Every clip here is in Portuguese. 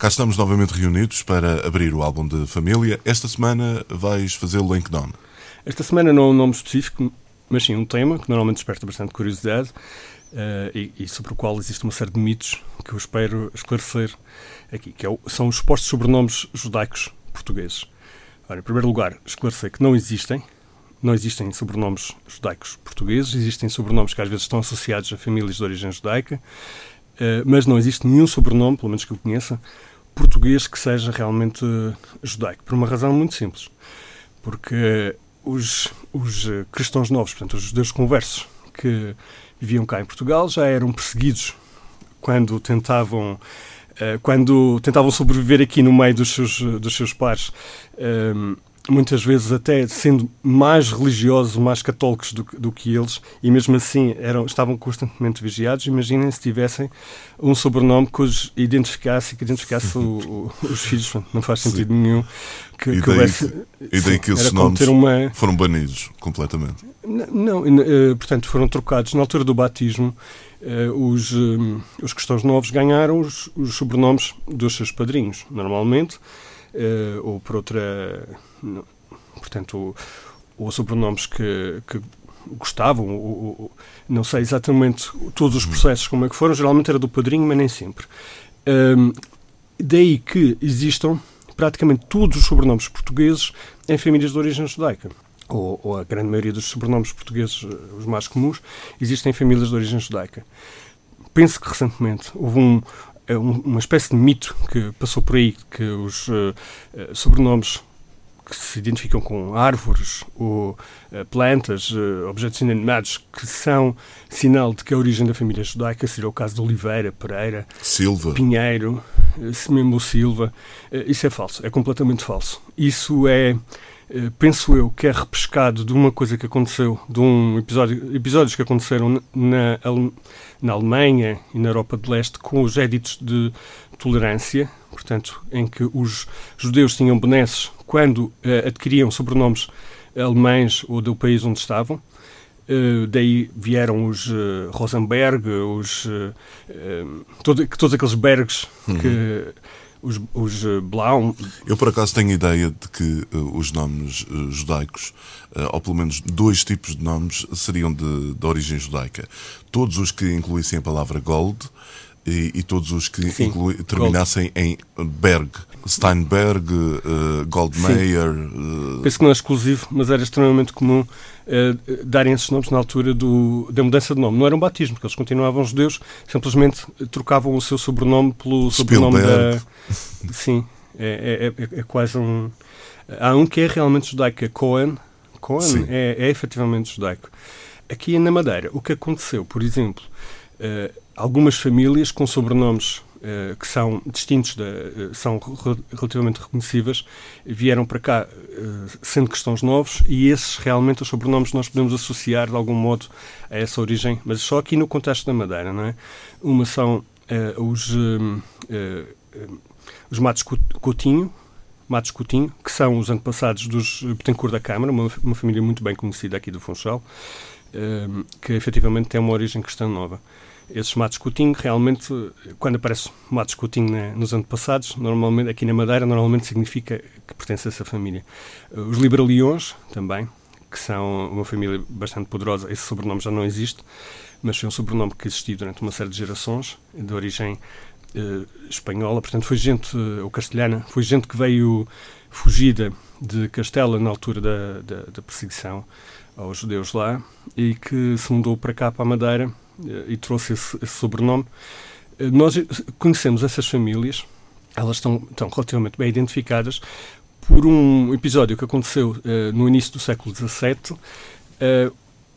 Cá estamos novamente reunidos para abrir o álbum de família. Esta semana vais fazê-lo em que nome? Esta semana não é um nome específico, mas sim um tema que normalmente desperta bastante curiosidade uh, e, e, sobre o qual existe uma série de mitos que eu espero esclarecer aqui, que é o, são os supostos sobrenomes judaicos portugueses. Ora, em primeiro lugar, esclarecer que não existem, não existem sobrenomes judaicos portugueses, existem sobrenomes que às vezes estão associados a famílias de origem judaica, uh, mas não existe nenhum sobrenome, pelo menos que eu conheça, português que seja realmente judaico, por uma razão muito simples. Porque os, os cristãos novos, portanto, os judeus conversos que viviam cá em Portugal, já eram perseguidos quando tentavam eh, quando tentavam sobreviver aqui no meio dos seus, dos seus pares ehm, muitas vezes até sendo mais religiosos, mais católicos do, do que eles, e mesmo assim eram, estavam constantemente vigiados. Imaginem se tivessem um sobrenome que os identificasse, que identificasse o, o, os filhos. Não faz sentido sim. nenhum que, e daí, houvesse. E daí que esses nomes uma... foram banidos completamente. Não, não, eh, portanto, foram trocados. Na altura do batismo, eh, os, eh, os cristãos novos ganharam os, os sobrenomes dos seus padrinhos, normalmente uh, ou por outra. Portanto, ou sobrenomes que, que gostavam, ou, ou, não sei exatamente todos os processos como é que foram, geralmente era do padrinho, mas nem sempre. Um, daí que existam praticamente todos os sobrenomes portugueses em famílias de origem judaica. Ou, ou, a grande maioria dos sobrenomes portugueses, os mais comuns, existem em famílias de origem judaica. Penso que recentemente houve um, é uma espécie de mito que passou por aí, que os uh, sobrenomes que se identificam com árvores ou uh, plantas, uh, objetos inanimados, que são sinal de que a origem da família judaica seria o caso de Oliveira, Pereira, Silva. Pinheiro, uh, mesmo Silva. isso é falso, é completamente falso. Isso é penso eu que é repescado de uma coisa que aconteceu, de um episódio, episódios que aconteceram na, na Alemanha e na Europa de Leste com os éditos de tolerância, portanto, em que os judeus tinham benesses quando uh, adquiriam sobrenomes alemães ou do país onde estavam. Uh, daí vieram os uh, Rosenberg, os, todo, todos aqueles bergs uhum. que os, os uh, Blau. Eu, por acaso, tenho a ideia de que uh, os nomes uh, judaicos, ou pelo menos dois tipos de nomes, seriam de, de origem judaica. Todos os que incluíssem a palavra gold e, e todos os que inclui, terminassem Gold. em Berg. Steinberg, uh, Goldmeier. Uh... Penso que não é exclusivo, mas era extremamente comum uh, darem esses nomes na altura do, da mudança de nome. Não era um batismo, porque eles continuavam judeus, simplesmente trocavam o seu sobrenome pelo sobrenome Spielberg. da. Sim, é, é, é, é, quase um. Há um que é realmente judaico, é Cohen. Cohen é, é efetivamente judaico. Aqui na Madeira, o que aconteceu, por exemplo, algumas famílias com sobrenomes Uh, que são distintos, de, uh, são relativamente reconhecíveis, vieram para cá uh, sendo cristãos novos e esses realmente os sobrenomes nós podemos associar de algum modo a essa origem, mas só aqui no contexto da Madeira, não é? Uma são os, os Matos Coutinho, Matos Coutinho, que são os antepassados dos Betancourt da Câmara, uma, uma família muito bem conhecida aqui do Funchal, que efetivamente tem uma origem cristã nova esses matos Coutinho, realmente, quando aparece matos Coutinho né, nos antepassados, normalmente, aqui na Madeira, normalmente significa que pertence a essa família. Os Liberaliões, também, que são uma família bastante poderosa, esse sobrenome já não existe, mas foi um sobrenome que existiu durante uma série de gerações, de origem eh, espanhola, portanto foi gente, eh, ou castelhana, foi gente que veio fugida de Castela na altura da, da, da perseguição aos judeus lá e que se mudou para cá, para a Madeira, e trouxe esse, esse sobrenome. Eh, nós conhecemos essas famílias, elas estão, estão relativamente bem identificadas por um episódio que aconteceu uh, no início do século XVII. Uh, eh,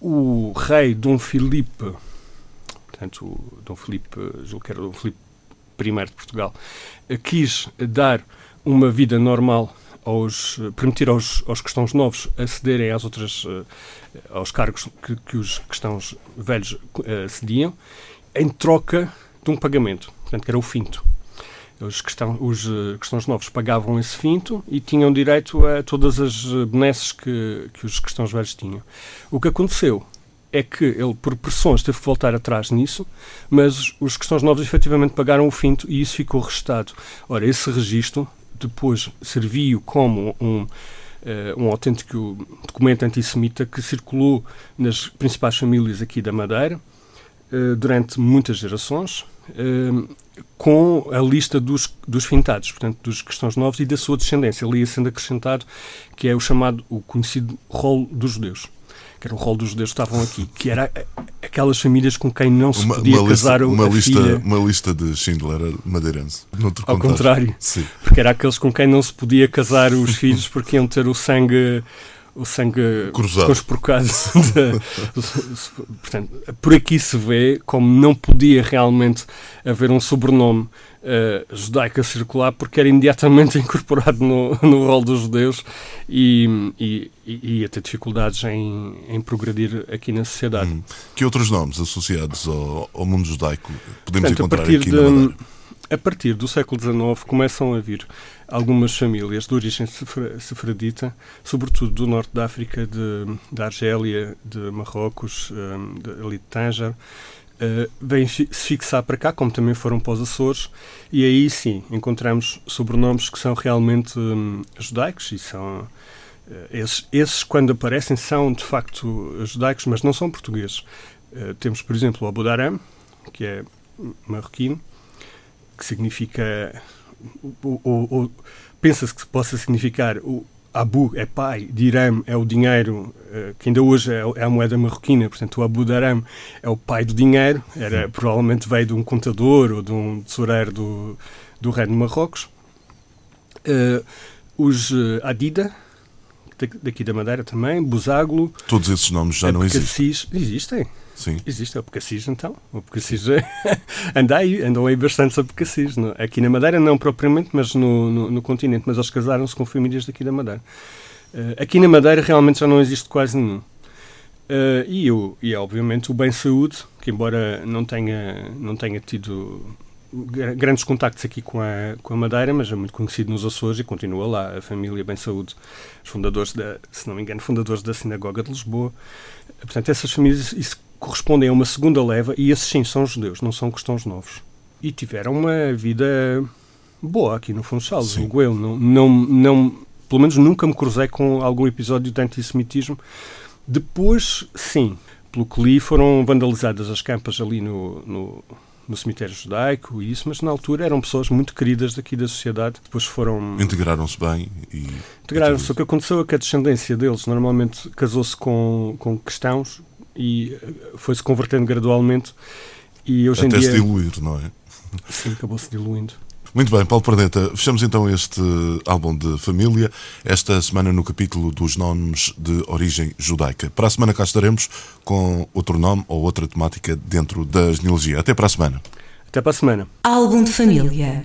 o rei Dom Filipe, portanto, Dom Filipe, julgo que era Dom Filipe I de Portugal, uh, quis dar uma vida normal aos, permitir aos, aos cristãos novos acederem às outras, aos cargos que, que os cristãos velhos cediam, em troca de um pagamento, portanto, que era o finto. Os, cristãos, os cristãos novos pagavam esse finto e tinham direito a todas as benesses que, que os cristãos velhos tinham. O que aconteceu é que ele, por pressões, teve que voltar atrás nisso, mas os cristãos novos efetivamente pagaram o finto e isso ficou registado. Ora, esse registro depois serviu como um, uh, um autêntico documento antissemita que circulou nas principais famílias aqui da Madeira uh, durante muitas gerações, uh, com a lista dos, dos fintados, portanto, dos cristãos novos e da sua descendência. Ali sendo acrescentado que é o chamado, o conhecido rol dos judeus que era o rol dos judeus que estavam aqui, que era aquelas famílias com quem não se podia uma casar lista, uma lista, filha. Uma lista de Schindler madeirense. Ao contrário, Sim. porque era aqueles com quem não se podia casar os filhos porque iam ter o sangue o sangue Cruzado. conspurcado. Portanto, por aqui se vê como não podia realmente haver um sobrenome uh, judaico a circular porque era imediatamente incorporado no, no rol dos judeus e, e, e ia ter dificuldades em, em progredir aqui na sociedade. Hum. Que outros nomes associados ao, ao mundo judaico podemos Portanto, encontrar aqui de- na Madeira? A partir do século XIX começam a vir algumas famílias de origem sefra- sefradita, sobretudo do norte da África, de, da Argélia, de Marrocos, hum, de, ali de Tanger, eh, vêm se fixar para cá, como também foram para os Açores, e aí sim encontramos sobrenomes que são realmente hum, judaicos e são. eh, esses, esses, quando aparecem, são de facto judaicos, mas não são portugueses. Eh, temos, por exemplo, o Abu Dharam, que é marroquino, que significa. o- o- o- Pensa-se que possa significar Abu é pai, Diram é o dinheiro, eh, que ainda hoje é, é a moeda marroquina, portanto o Abu Dharam é o pai do dinheiro, era, provavelmente veio de um contador ou de um tesoureiro do, do reino de Marrocos. Eh, os eh, Adida, da- daqui da Madeira também, Buságlo, Todos esses nomes já não existem. Existem. Sim. Existe o Abcacis, então. O é... anda aí, andam aí bastantes Abcacis. não? Aqui na Madeira não propriamente, mas no, no, no continente. Mas eles casaram-se com famílias daqui da Madeira. Eh, aqui na Madeira realmente já não existe quase nenhum. Eh, e, o, e obviamente o Bem Saúde, que embora não tenha, não tenha tido gra- grandes contactos aqui com a, com a Madeira, mas é muito conhecido nos Açores e continua lá, a família Bem Saúde, os fundadores, da, se não me engano, fundadores da Sinagoga de Lisboa. Portanto, essas famílias isso correspondem a uma segunda leva e esses sim são judeus, não são cristãos novos. E tiveram uma vida boa aqui no Funchal, julgo eu. Não, não, não, pelo menos nunca me cruzei com algum episódio de antissemitismo. Depois, sim, pelo que li, foram vandalizadas as campas ali no, no, no cemitério judaico e isso, mas na altura eram pessoas muito queridas daqui da sociedade. Depois foram Integraram-se bem e. integraram-se. O que aconteceu é que a descendência deles normalmente casou-se com, com cristãos e eh, foi-se convertendo gradualmente e hoje Até em se dia diluir, não é? sim, acabou-se diluindo. Muito bem, Paulo Perneta, fechamos então este álbum de família, esta semana no capítulo dos nomes de origem judaica. Para a semana cá estaremos com outro nome ou outra temática dentro da genealogia. Até para a semana. Até para a semana. Álbum de família.